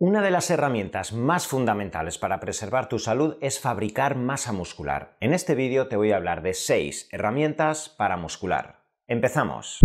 Una de las herramientas más fundamentales para preservar tu salud es fabricar masa muscular. En este vídeo te voy a hablar de 6 herramientas para muscular. Empezamos.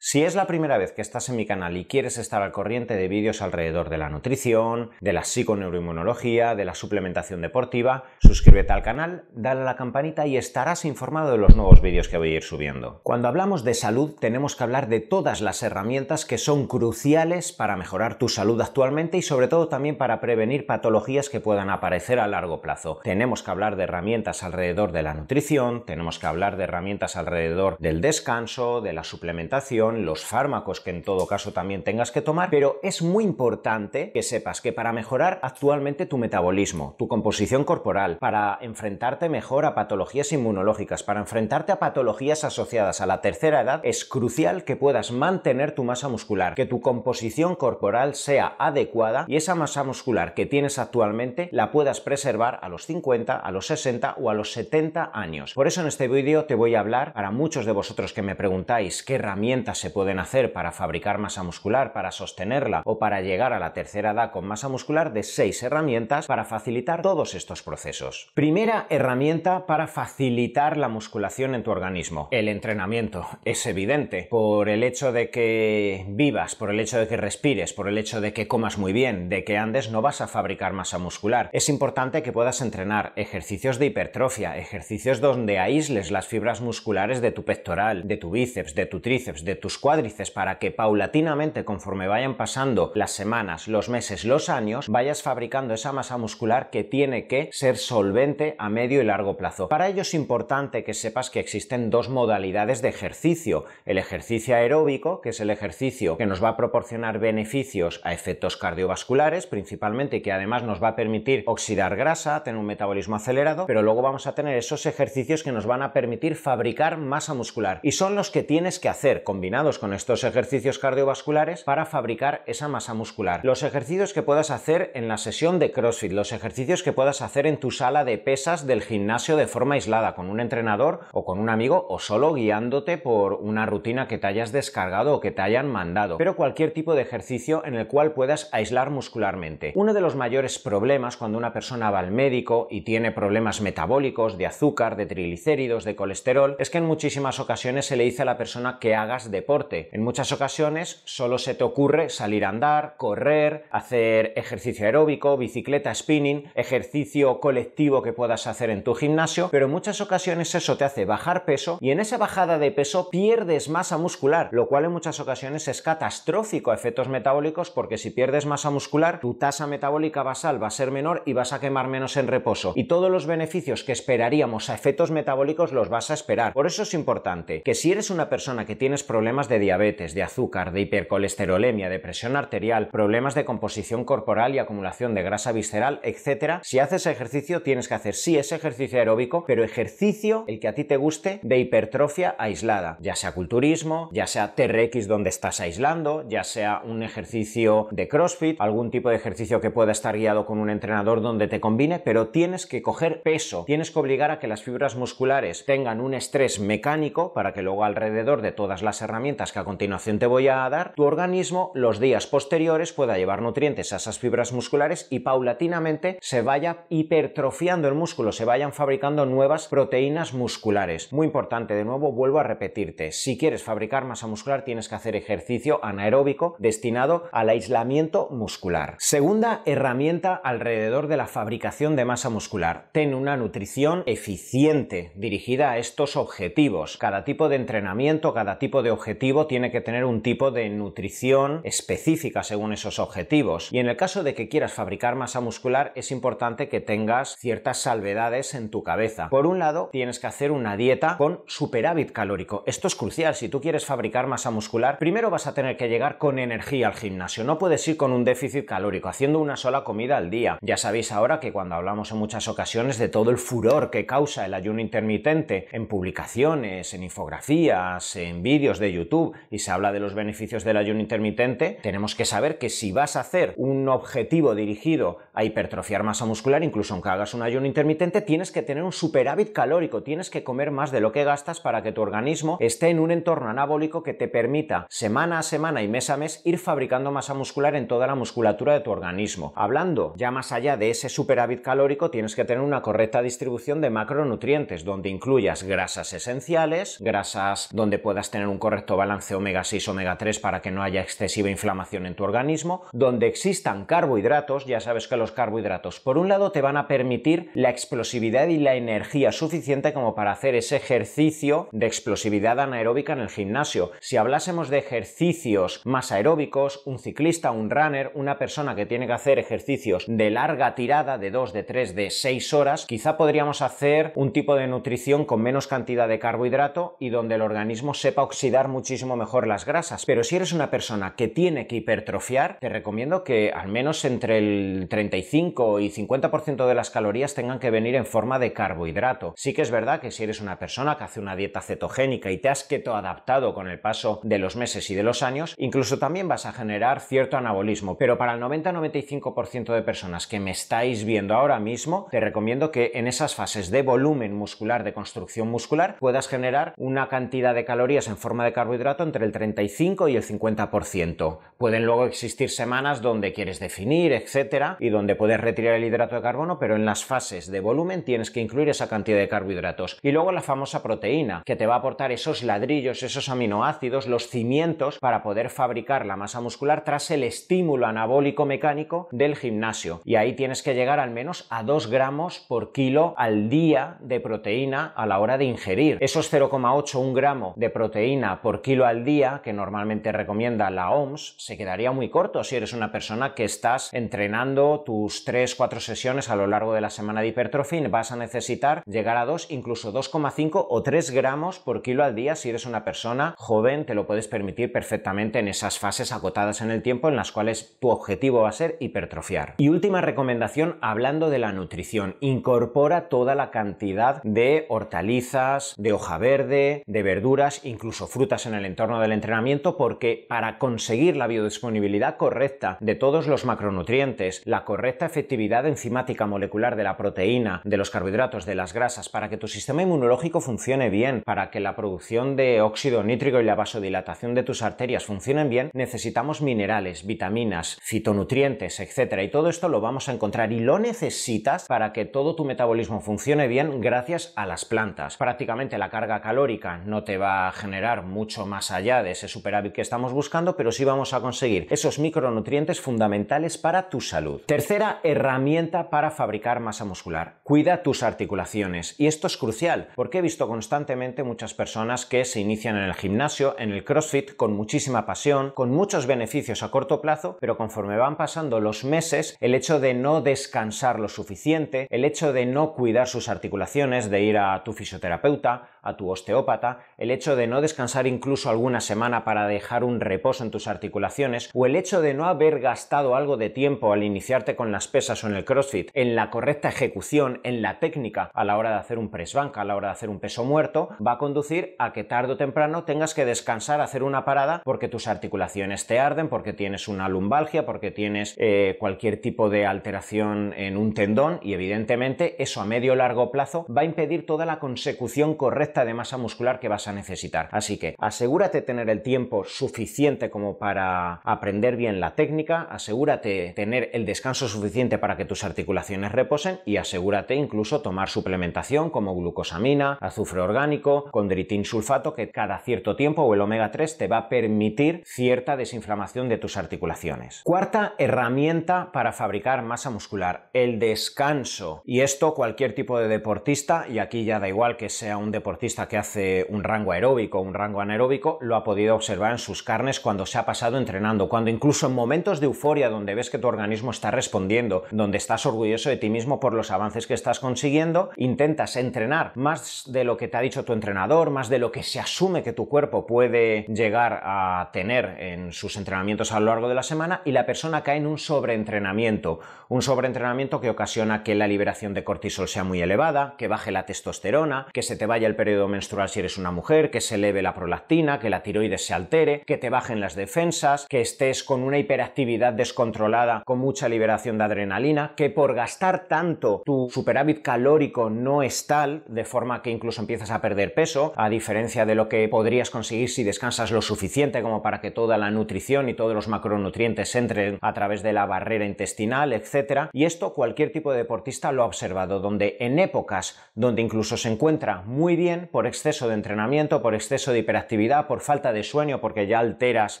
Si es la primera vez que estás en mi canal y quieres estar al corriente de vídeos alrededor de la nutrición, de la psiconeuroinmunología, de la suplementación deportiva, suscríbete al canal, dale a la campanita y estarás informado de los nuevos vídeos que voy a ir subiendo. Cuando hablamos de salud tenemos que hablar de todas las herramientas que son cruciales para mejorar tu salud actualmente y sobre todo también para prevenir patologías que puedan aparecer a largo plazo. Tenemos que hablar de herramientas alrededor de la nutrición, tenemos que hablar de herramientas alrededor del descanso, de la suplementación, los fármacos que en todo caso también tengas que tomar, pero es muy importante que sepas que para mejorar actualmente tu metabolismo, tu composición corporal, para enfrentarte mejor a patologías inmunológicas, para enfrentarte a patologías asociadas a la tercera edad, es crucial que puedas mantener tu masa muscular, que tu composición corporal sea adecuada y esa masa muscular que tienes actualmente la puedas preservar a los 50, a los 60 o a los 70 años. Por eso en este vídeo te voy a hablar, para muchos de vosotros que me preguntáis qué herramientas se pueden hacer para fabricar masa muscular, para sostenerla o para llegar a la tercera edad con masa muscular de seis herramientas para facilitar todos estos procesos. Primera herramienta para facilitar la musculación en tu organismo, el entrenamiento. Es evidente, por el hecho de que vivas, por el hecho de que respires, por el hecho de que comas muy bien, de que andes, no vas a fabricar masa muscular. Es importante que puedas entrenar ejercicios de hipertrofia, ejercicios donde aísles las fibras musculares de tu pectoral, de tu bíceps, de tu tríceps, de tu cuádriceps para que paulatinamente, conforme vayan pasando las semanas, los meses, los años, vayas fabricando esa masa muscular que tiene que ser solvente a medio y largo plazo. Para ello es importante que sepas que existen dos modalidades de ejercicio. El ejercicio aeróbico, que es el ejercicio que nos va a proporcionar beneficios a efectos cardiovasculares, principalmente, y que además nos va a permitir oxidar grasa, tener un metabolismo acelerado, pero luego vamos a tener esos ejercicios que nos van a permitir fabricar masa muscular. Y son los que tienes que hacer con estos ejercicios cardiovasculares para fabricar esa masa muscular. Los ejercicios que puedas hacer en la sesión de CrossFit, los ejercicios que puedas hacer en tu sala de pesas del gimnasio de forma aislada, con un entrenador o con un amigo o solo guiándote por una rutina que te hayas descargado o que te hayan mandado, pero cualquier tipo de ejercicio en el cual puedas aislar muscularmente. Uno de los mayores problemas cuando una persona va al médico y tiene problemas metabólicos, de azúcar, de triglicéridos, de colesterol, es que en muchísimas ocasiones se le dice a la persona que hagas deporte en muchas ocasiones solo se te ocurre salir a andar, correr, hacer ejercicio aeróbico, bicicleta, spinning, ejercicio colectivo que puedas hacer en tu gimnasio, pero en muchas ocasiones eso te hace bajar peso y en esa bajada de peso pierdes masa muscular, lo cual en muchas ocasiones es catastrófico a efectos metabólicos porque si pierdes masa muscular, tu tasa metabólica basal va a ser menor y vas a quemar menos en reposo y todos los beneficios que esperaríamos a efectos metabólicos los vas a esperar. Por eso es importante que si eres una persona que tienes problemas de diabetes, de azúcar, de hipercolesterolemia, de presión arterial, problemas de composición corporal y acumulación de grasa visceral, etc. Si haces ejercicio tienes que hacer sí ese ejercicio aeróbico, pero ejercicio el que a ti te guste de hipertrofia aislada, ya sea culturismo, ya sea TRX donde estás aislando, ya sea un ejercicio de CrossFit, algún tipo de ejercicio que pueda estar guiado con un entrenador donde te combine, pero tienes que coger peso, tienes que obligar a que las fibras musculares tengan un estrés mecánico para que luego alrededor de todas las herramientas que a continuación te voy a dar, tu organismo los días posteriores pueda llevar nutrientes a esas fibras musculares y paulatinamente se vaya hipertrofiando el músculo, se vayan fabricando nuevas proteínas musculares. Muy importante, de nuevo vuelvo a repetirte, si quieres fabricar masa muscular tienes que hacer ejercicio anaeróbico destinado al aislamiento muscular. Segunda herramienta alrededor de la fabricación de masa muscular, ten una nutrición eficiente dirigida a estos objetivos. Cada tipo de entrenamiento, cada tipo de objetivo tiene que tener un tipo de nutrición específica según esos objetivos. Y en el caso de que quieras fabricar masa muscular, es importante que tengas ciertas salvedades en tu cabeza. Por un lado, tienes que hacer una dieta con superávit calórico. Esto es crucial. Si tú quieres fabricar masa muscular, primero vas a tener que llegar con energía al gimnasio. No puedes ir con un déficit calórico, haciendo una sola comida al día. Ya sabéis ahora que cuando hablamos en muchas ocasiones de todo el furor que causa el ayuno intermitente en publicaciones, en infografías, en vídeos de YouTube, YouTube y se habla de los beneficios del ayuno intermitente, tenemos que saber que si vas a hacer un objetivo dirigido a hipertrofiar masa muscular, incluso aunque hagas un ayuno intermitente, tienes que tener un superávit calórico, tienes que comer más de lo que gastas para que tu organismo esté en un entorno anabólico que te permita semana a semana y mes a mes ir fabricando masa muscular en toda la musculatura de tu organismo. Hablando ya más allá de ese superávit calórico, tienes que tener una correcta distribución de macronutrientes, donde incluyas grasas esenciales, grasas donde puedas tener un correcto balance omega 6, omega 3 para que no haya excesiva inflamación en tu organismo, donde existan carbohidratos, ya sabes que los carbohidratos por un lado te van a permitir la explosividad y la energía suficiente como para hacer ese ejercicio de explosividad anaeróbica en el gimnasio. Si hablásemos de ejercicios más aeróbicos, un ciclista, un runner, una persona que tiene que hacer ejercicios de larga tirada, de 2, de 3, de 6 horas, quizá podríamos hacer un tipo de nutrición con menos cantidad de carbohidrato y donde el organismo sepa oxidar muchísimo mejor las grasas. Pero si eres una persona que tiene que hipertrofiar, te recomiendo que al menos entre el 35 y 50% de las calorías tengan que venir en forma de carbohidrato. Sí que es verdad que si eres una persona que hace una dieta cetogénica y te has keto adaptado con el paso de los meses y de los años, incluso también vas a generar cierto anabolismo. Pero para el 90-95% de personas que me estáis viendo ahora mismo, te recomiendo que en esas fases de volumen muscular, de construcción muscular, puedas generar una cantidad de calorías en forma de carbohidrato entre el 35 y el 50%. Pueden luego existir semanas donde quieres definir, etcétera, y donde puedes retirar el hidrato de carbono, pero en las fases de volumen tienes que incluir esa cantidad de carbohidratos. Y luego la famosa proteína, que te va a aportar esos ladrillos, esos aminoácidos, los cimientos para poder fabricar la masa muscular tras el estímulo anabólico mecánico del gimnasio. Y ahí tienes que llegar al menos a 2 gramos por kilo al día de proteína a la hora de ingerir. Esos 0,8 1 gramo de proteína por kilo al día, que normalmente recomienda la OMS, se quedaría muy corto si eres una persona que estás entrenando tus 3-4 sesiones a lo largo de la semana de hipertrofia vas a necesitar llegar a 2, incluso 2,5 o 3 gramos por kilo al día si eres una persona joven, te lo puedes permitir perfectamente en esas fases acotadas en el tiempo en las cuales tu objetivo va a ser hipertrofiar. Y última recomendación, hablando de la nutrición, incorpora toda la cantidad de hortalizas, de hoja verde, de verduras, incluso frutas en el entorno del entrenamiento, porque para conseguir la biodisponibilidad correcta de todos los macronutrientes, la correcta efectividad enzimática molecular de la proteína, de los carbohidratos, de las grasas, para que tu sistema inmunológico funcione bien, para que la producción de óxido nítrico y la vasodilatación de tus arterias funcionen bien, necesitamos minerales, vitaminas, fitonutrientes, etc. Y todo esto lo vamos a encontrar y lo necesitas para que todo tu metabolismo funcione bien gracias a las plantas. Prácticamente la carga calórica no te va a generar mucho más allá de ese superávit que estamos buscando, pero sí vamos a conseguir esos micronutrientes fundamentales para tu salud. Tercera herramienta para fabricar masa muscular. Cuida tus articulaciones. Y esto es crucial, porque he visto constantemente muchas personas que se inician en el gimnasio, en el CrossFit, con muchísima pasión, con muchos beneficios a corto plazo, pero conforme van pasando los meses, el hecho de no descansar lo suficiente, el hecho de no cuidar sus articulaciones, de ir a tu fisioterapeuta, a tu osteópata, el hecho de no descansar incluso alguna semana para dejar un reposo en tus articulaciones, o el hecho de no haber gastado algo de tiempo al iniciarte con las pesas o en el CrossFit en la correcta ejecución, en la técnica a la hora de hacer un press bank, a la hora de hacer un peso muerto, va a conducir a que tarde o temprano tengas que descansar, hacer una parada porque tus articulaciones te arden, porque tienes una lumbalgia, porque tienes eh, cualquier tipo de alteración en un tendón y evidentemente eso a medio o largo plazo va a impedir toda la consecución correcta de masa muscular que vas a necesitar. Así que asegúrate tener el tiempo suficiente como para aprender bien la técnica, asegúrate tener el descanso suficiente para que tus articulaciones reposen y asegúrate incluso tomar suplementación como glucosamina, azufre orgánico, condritin sulfato que cada cierto tiempo o el omega 3 te va a permitir cierta desinflamación de tus articulaciones. Cuarta herramienta para fabricar masa muscular, el descanso. Y esto cualquier tipo de deportista, y aquí ya da igual que sea un deportista que hace un rango aeróbico o un rango anaeróbico, lo ha podido observar en sus carnes cuando se ha pasado entrenando, cuando incluso en momentos de euforia donde ves que tu organismo está respondiendo, donde estás orgulloso de ti mismo por los avances que estás consiguiendo, intentas entrenar. Más de lo que te ha dicho tu entrenador, más de lo que se asume que tu cuerpo puede llegar a tener en sus entrenamientos a lo largo de la semana y la persona cae en un sobreentrenamiento, un sobreentrenamiento que ocasiona que la liberación de cortisol sea muy elevada, que baje la testosterona, que se te vaya el periodo periodo menstrual si eres una mujer, que se eleve la prolactina, que la tiroides se altere, que te bajen las defensas, que estés con una hiperactividad descontrolada con mucha liberación de adrenalina, que por gastar tanto tu superávit calórico no es tal, de forma que incluso empiezas a perder peso, a diferencia de lo que podrías conseguir si descansas lo suficiente como para que toda la nutrición y todos los macronutrientes entren a través de la barrera intestinal, etc. Y esto cualquier tipo de deportista lo ha observado, donde en épocas donde incluso se encuentra muy bien por exceso de entrenamiento, por exceso de hiperactividad, por falta de sueño, porque ya alteras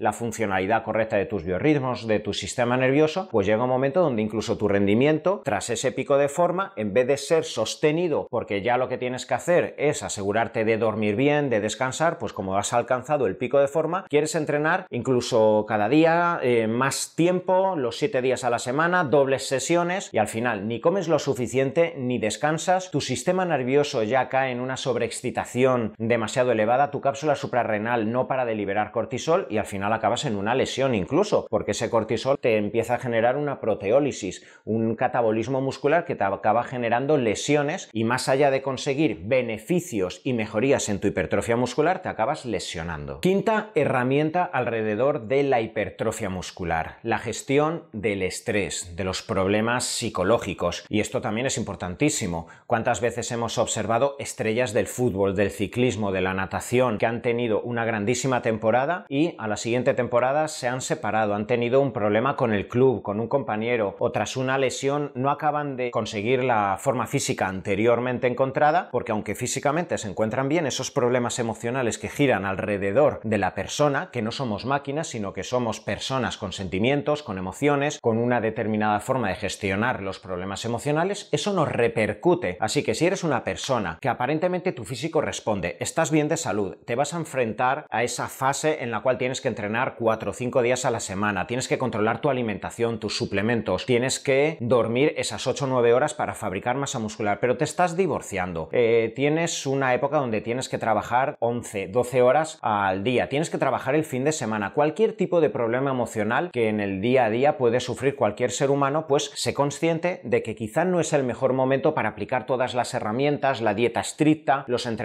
la funcionalidad correcta de tus biorritmos, de tu sistema nervioso, pues llega un momento donde incluso tu rendimiento, tras ese pico de forma, en vez de ser sostenido, porque ya lo que tienes que hacer es asegurarte de dormir bien, de descansar, pues como has alcanzado el pico de forma, quieres entrenar incluso cada día, eh, más tiempo, los siete días a la semana, dobles sesiones, y al final ni comes lo suficiente ni descansas, tu sistema nervioso ya cae en una sobreexcitación demasiado elevada, tu cápsula suprarrenal no para de liberar cortisol y al final acabas en una lesión incluso, porque ese cortisol te empieza a generar una proteólisis, un catabolismo muscular que te acaba generando lesiones y más allá de conseguir beneficios y mejorías en tu hipertrofia muscular, te acabas lesionando. Quinta herramienta alrededor de la hipertrofia muscular, la gestión del estrés, de los problemas psicológicos. Y esto también es importantísimo. ¿Cuántas veces hemos observado estrellas del fútbol, del ciclismo, de la natación, que han tenido una grandísima temporada y a la siguiente temporada se han separado, han tenido un problema con el club, con un compañero o tras una lesión no acaban de conseguir la forma física anteriormente encontrada porque aunque físicamente se encuentran bien, esos problemas emocionales que giran alrededor de la persona, que no somos máquinas, sino que somos personas con sentimientos, con emociones, con una determinada forma de gestionar los problemas emocionales, eso nos repercute. Así que si eres una persona que aparentemente tu físico responde, estás bien de salud, te vas a enfrentar a esa fase en la cual tienes que entrenar 4 o 5 días a la semana, tienes que controlar tu alimentación, tus suplementos, tienes que dormir esas 8 o 9 horas para fabricar masa muscular, pero te estás divorciando. Eh, tienes una época donde tienes que trabajar 11, 12 horas al día, tienes que trabajar el fin de semana, cualquier tipo de problema emocional que en el día a día puede sufrir cualquier ser humano, pues sé consciente de que quizá no es el mejor momento para aplicar todas las herramientas, la dieta estricta, los entrenamientos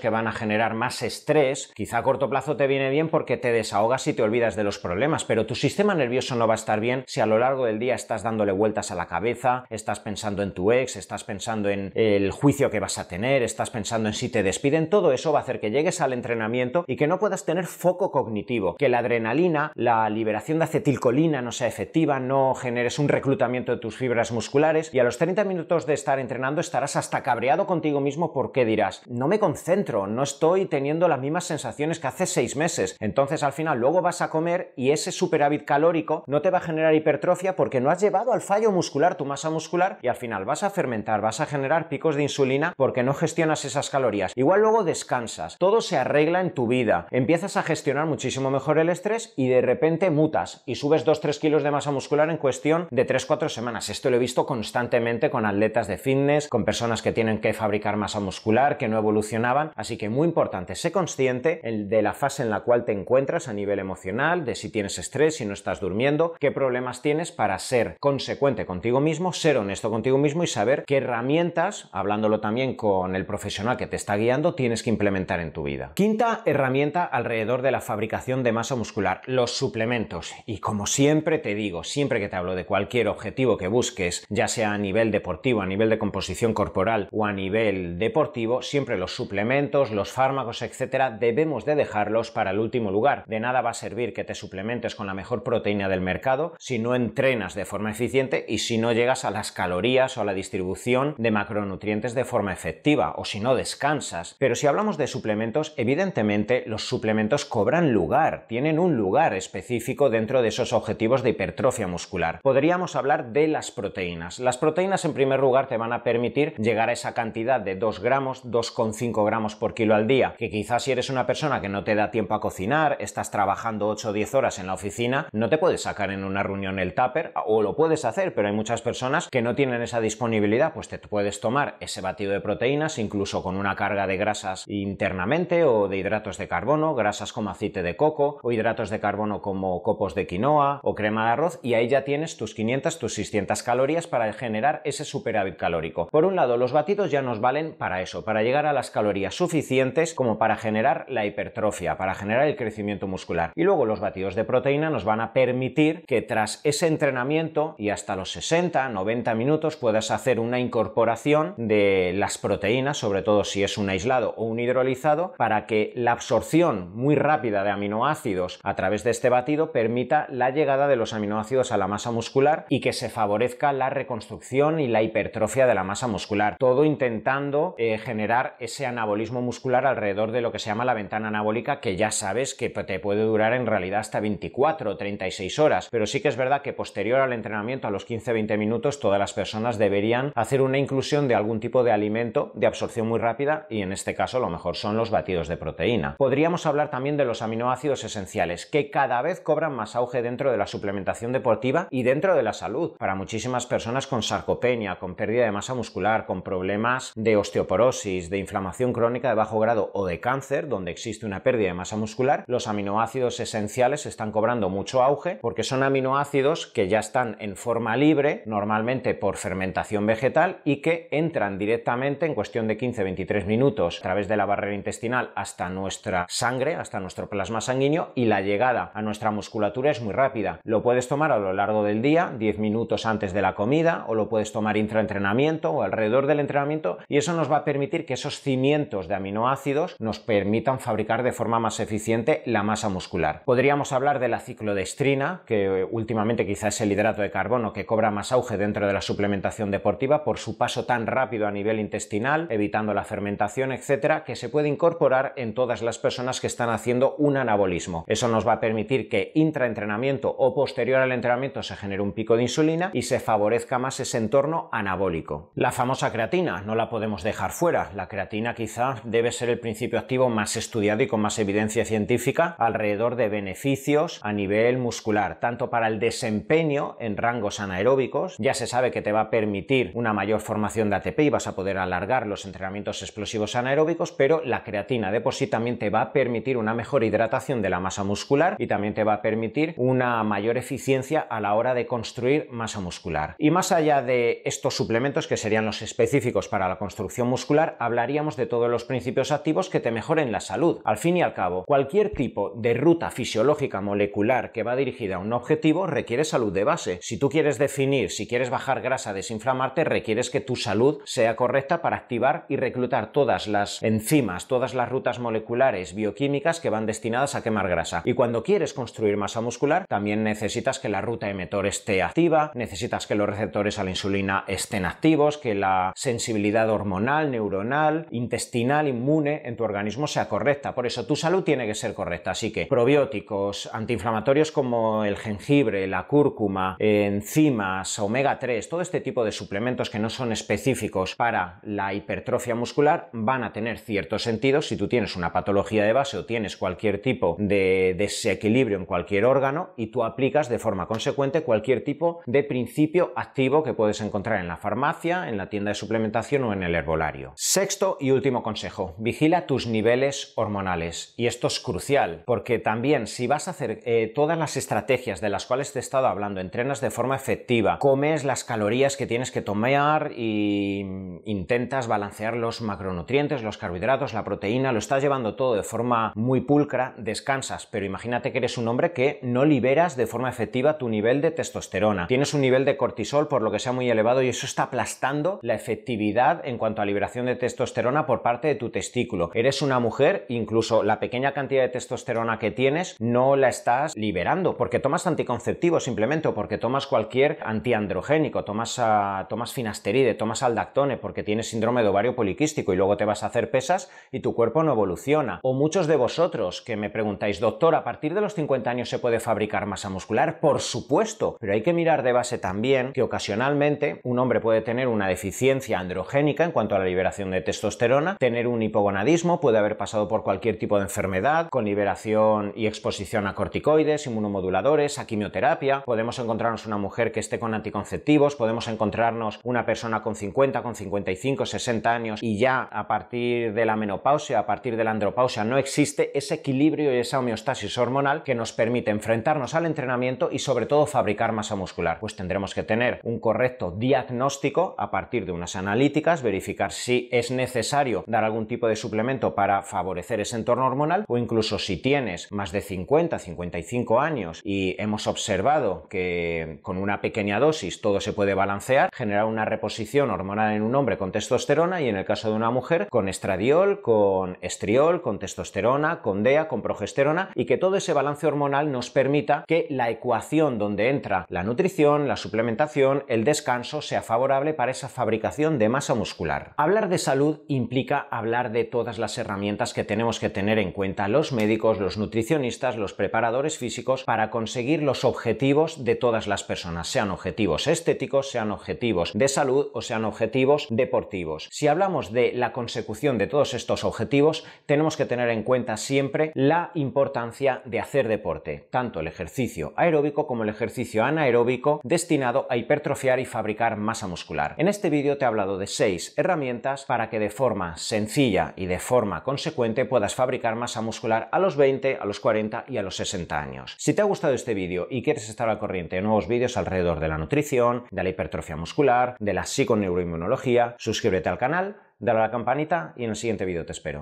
que van a generar más estrés. Quizá a corto plazo te viene bien porque te desahogas y te olvidas de los problemas, pero tu sistema nervioso no va a estar bien si a lo largo del día estás dándole vueltas a la cabeza, estás pensando en tu ex, estás pensando en el juicio que vas a tener, estás pensando en si te despiden, todo eso va a hacer que llegues al entrenamiento y que no puedas tener foco cognitivo, que la adrenalina, la liberación de acetilcolina no sea efectiva, no generes un reclutamiento de tus fibras musculares y a los 30 minutos de estar entrenando estarás hasta cabreado contigo mismo porque dirás, no me concentro, no estoy teniendo las mismas sensaciones que hace seis meses. Entonces al final luego vas a comer y ese superávit calórico no te va a generar hipertrofia porque no has llevado al fallo muscular tu masa muscular y al final vas a fermentar, vas a generar picos de insulina porque no gestionas esas calorías. Igual luego descansas, todo se arregla en tu vida, empiezas a gestionar muchísimo mejor el estrés y de repente mutas y subes 2-3 kilos de masa muscular en cuestión de 3-4 semanas. Esto lo he visto constantemente con atletas de fitness, con personas que tienen que fabricar masa muscular, que no evolucionaban. Así que muy importante, sé consciente de la fase en la cual te encuentras a nivel emocional, de si tienes estrés, si no estás durmiendo, qué problemas tienes para ser consecuente contigo mismo, ser honesto contigo mismo y saber qué herramientas, hablándolo también con el profesional que te está guiando, tienes que implementar en tu vida. Quinta herramienta alrededor de la fabricación de masa muscular, los suplementos. Y como siempre te digo, siempre que te hablo de cualquier objetivo que busques, ya sea a nivel deportivo, a nivel de composición corporal o a nivel deportivo, siempre los suplementos, los fármacos, etcétera, debemos de dejarlos para el último lugar. De nada va a servir que te suplementes con la mejor proteína del mercado si no entrenas de forma eficiente y si no llegas a las calorías o a la distribución de macronutrientes de forma efectiva o si no descansas. Pero si hablamos de suplementos, evidentemente los suplementos cobran lugar, tienen un lugar específico dentro de esos objetivos de hipertrofia muscular. Podríamos hablar de las proteínas. Las proteínas en primer lugar te van a permitir llegar a esa cantidad de 2 gramos, 2,5 gramos por kilo al día, que quizás si eres una persona que no te da tiempo a cocinar, estás trabajando 8 o 10 horas en la oficina, no te puedes sacar en una reunión el tupper, o lo puedes hacer, pero hay muchas personas que no tienen esa disponibilidad, pues te puedes tomar ese batido de proteínas, incluso con una carga de grasas internamente o de hidratos de carbono, grasas como aceite de coco o hidratos de carbono como copos de quinoa o crema de arroz y ahí ya tienes tus 500, tus 600 calorías para generar ese superávit calórico. Por un lado, los batidos ya nos valen para eso, para llegar a las calorías suficientes como para generar la hipertrofia, para generar el crecimiento muscular. Y luego los batidos de proteína nos van a permitir que tras ese entrenamiento y hasta los 60, 90 minutos puedas hacer una incorporación de las proteínas, sobre todo si es un aislado o un hidrolizado, para que la absorción muy rápida de aminoácidos a través de este batido permita la llegada de los aminoácidos a la masa muscular y que se favorezca la reconstrucción y la hipertrofia de la masa muscular. Todo intentando eh, generar ese anabolismo muscular alrededor de lo que se llama la ventana anabólica, que ya sabes que te puede durar en realidad hasta 24 o 36 horas. Pero sí que es verdad que posterior al entrenamiento, a los 15-20 minutos, todas las personas deberían hacer una inclusión de algún tipo de alimento de absorción muy rápida y en este caso lo mejor son los batidos de proteína. Podríamos hablar también de los aminoácidos esenciales, que cada vez cobran más auge dentro de la suplementación deportiva y dentro de la salud. Para muchísimas personas con sarcopenia, con pérdida de masa muscular, con problemas de osteoporosis, de inflamación crónica de bajo grado o de cáncer, donde existe una pérdida de masa muscular, los aminoácidos esenciales están cobrando mucho auge porque son aminoácidos que ya están en forma libre, normalmente por fermentación vegetal, y que entran directamente en cuestión de 15-23 minutos a través de la barrera intestinal hasta nuestra sangre, hasta nuestro plasma sanguíneo, y la llegada a nuestra musculatura es muy rápida. Lo puedes tomar a lo largo del día, 10 minutos antes de la comida, o lo puedes tomar intraentrenamiento o alrededor del entrenamiento, y eso nos va a permitir que esos cimientos de aminoácidos nos permitan fabricar de forma más eficiente la masa muscular. Podríamos hablar de la ciclodestrina, que últimamente quizás es el hidrato de carbono que cobra más auge dentro de la suplementación deportiva por su paso tan rápido a nivel intestinal, evitando la fermentación, etcétera, que se puede incorporar en todas las personas que están haciendo un anabolismo. Eso nos va a permitir que intraentrenamiento o posterior al entrenamiento se genere un pico de insulina y se favorezca más ese entorno anabólico. La famosa creatina no la podemos dejar fuera. La creatina quizá debe ser el principio activo más estudiado y con más evidencia científica alrededor de beneficios a nivel muscular, tanto para el desempeño en rangos anaeróbicos, ya se sabe que te va a permitir una mayor formación de ATP y vas a poder alargar los entrenamientos explosivos anaeróbicos, pero la creatina de por sí también te va a permitir una mejor hidratación de la masa muscular y también te va a permitir una mayor eficiencia a la hora de construir masa muscular. Y más allá de estos suplementos que serían los específicos para la construcción muscular, hablaríamos de todos los principios activos que te mejoren la salud. Al fin y al cabo, cualquier tipo de ruta fisiológica molecular que va dirigida a un objetivo requiere salud de base. Si tú quieres definir, si quieres bajar grasa, desinflamarte, requieres que tu salud sea correcta para activar y reclutar todas las enzimas, todas las rutas moleculares bioquímicas que van destinadas a quemar grasa. Y cuando quieres construir masa muscular, también necesitas que la ruta emetor esté activa, necesitas que los receptores a la insulina estén activos, que la sensibilidad hormonal, neuronal, intestinal, inmune en tu organismo sea correcta. Por eso tu salud tiene que ser correcta. Así que probióticos, antiinflamatorios como el jengibre, la cúrcuma, enzimas, omega 3, todo este tipo de suplementos que no son específicos para la hipertrofia muscular van a tener cierto sentido si tú tienes una patología de base o tienes cualquier tipo de desequilibrio en cualquier órgano y tú aplicas de forma consecuente cualquier tipo de principio activo que puedes encontrar en la farmacia, en la tienda de suplementación o en el herbolario. Sexto y último consejo, vigila tus niveles hormonales. Y esto es crucial, porque también si vas a hacer eh, todas las estrategias de las cuales te he estado hablando, entrenas de forma efectiva, comes las calorías que tienes que tomar y intentas balancear los macronutrientes, los carbohidratos, la proteína, lo estás llevando todo de forma muy pulcra, descansas, pero imagínate que eres un hombre que no liberas de forma efectiva tu nivel de testosterona. Tienes un nivel de cortisol por lo que sea muy elevado y eso está aplastando la efectividad en cuanto a liberación de testosterona por parte de tu testículo. Eres una mujer, incluso la pequeña cantidad de testosterona que tienes no la estás liberando porque tomas anticonceptivos simplemente o porque tomas cualquier antiandrogénico, tomas, uh, tomas finasteride, tomas aldactone porque tienes síndrome de ovario poliquístico y luego te vas a hacer pesas y tu cuerpo no evoluciona. O muchos de vosotros que me preguntáis, doctor, ¿a partir de los 50 años se puede fabricar masa muscular? Por supuesto, pero hay que mirar de base también que ocasionalmente un hombre puede tener una deficiencia androgénica en cuanto a la liberación de testosterona, tener un hipogonadismo, puede haber pasado por cualquier tipo de enfermedad, con liberación y exposición a corticoides, inmunomoduladores, a quimioterapia, podemos encontrarnos una mujer que esté con anticonceptivos, podemos encontrarnos una persona con 50, con 55, 60 años y ya a partir de la menopausia, a partir de la andropausia, no existe ese equilibrio y esa homeostasis hormonal que nos permite enfrentarnos al entrenamiento y sobre todo fabricar masa muscular. Pues tendremos que tener un correcto diagnóstico a partir de unas analíticas, verificar si es necesario dar algún tipo de suplemento para favorecer ese entorno hormonal o incluso si tienes más de 50, 55 años y hemos observado que con una pequeña dosis todo se puede balancear, generar una reposición hormonal en un hombre con testosterona y en el caso de una mujer con estradiol, con estriol, con testosterona, con DEA, con progesterona y que todo ese balance hormonal nos permita que la ecuación donde entra la nutrición, la suplementación, el descanso sea favorable para esa fabricación de masa muscular. Hablar de salud implica hablar de todas las herramientas que tenemos que tener en cuenta los médicos, los nutricionistas, los preparadores físicos para conseguir los objetivos de todas las personas, sean objetivos estéticos, sean objetivos de salud o sean objetivos deportivos. Si hablamos de la consecución de todos estos objetivos, tenemos que tener en cuenta siempre la importancia de hacer deporte, tanto el ejercicio aeróbico como el ejercicio anaeróbico destinado a hipertrofiar y fabricar masa muscular. En este vídeo te he hablado de seis herramientas para que de sencilla y de forma consecuente puedas fabricar masa muscular a los 20, a los 40 y a los 60 años. Si te ha gustado este vídeo y quieres estar al corriente de nuevos vídeos alrededor de la nutrición, de la hipertrofia muscular, de la psiconeuroinmunología, suscríbete al canal, dale a la campanita y en el siguiente vídeo te espero.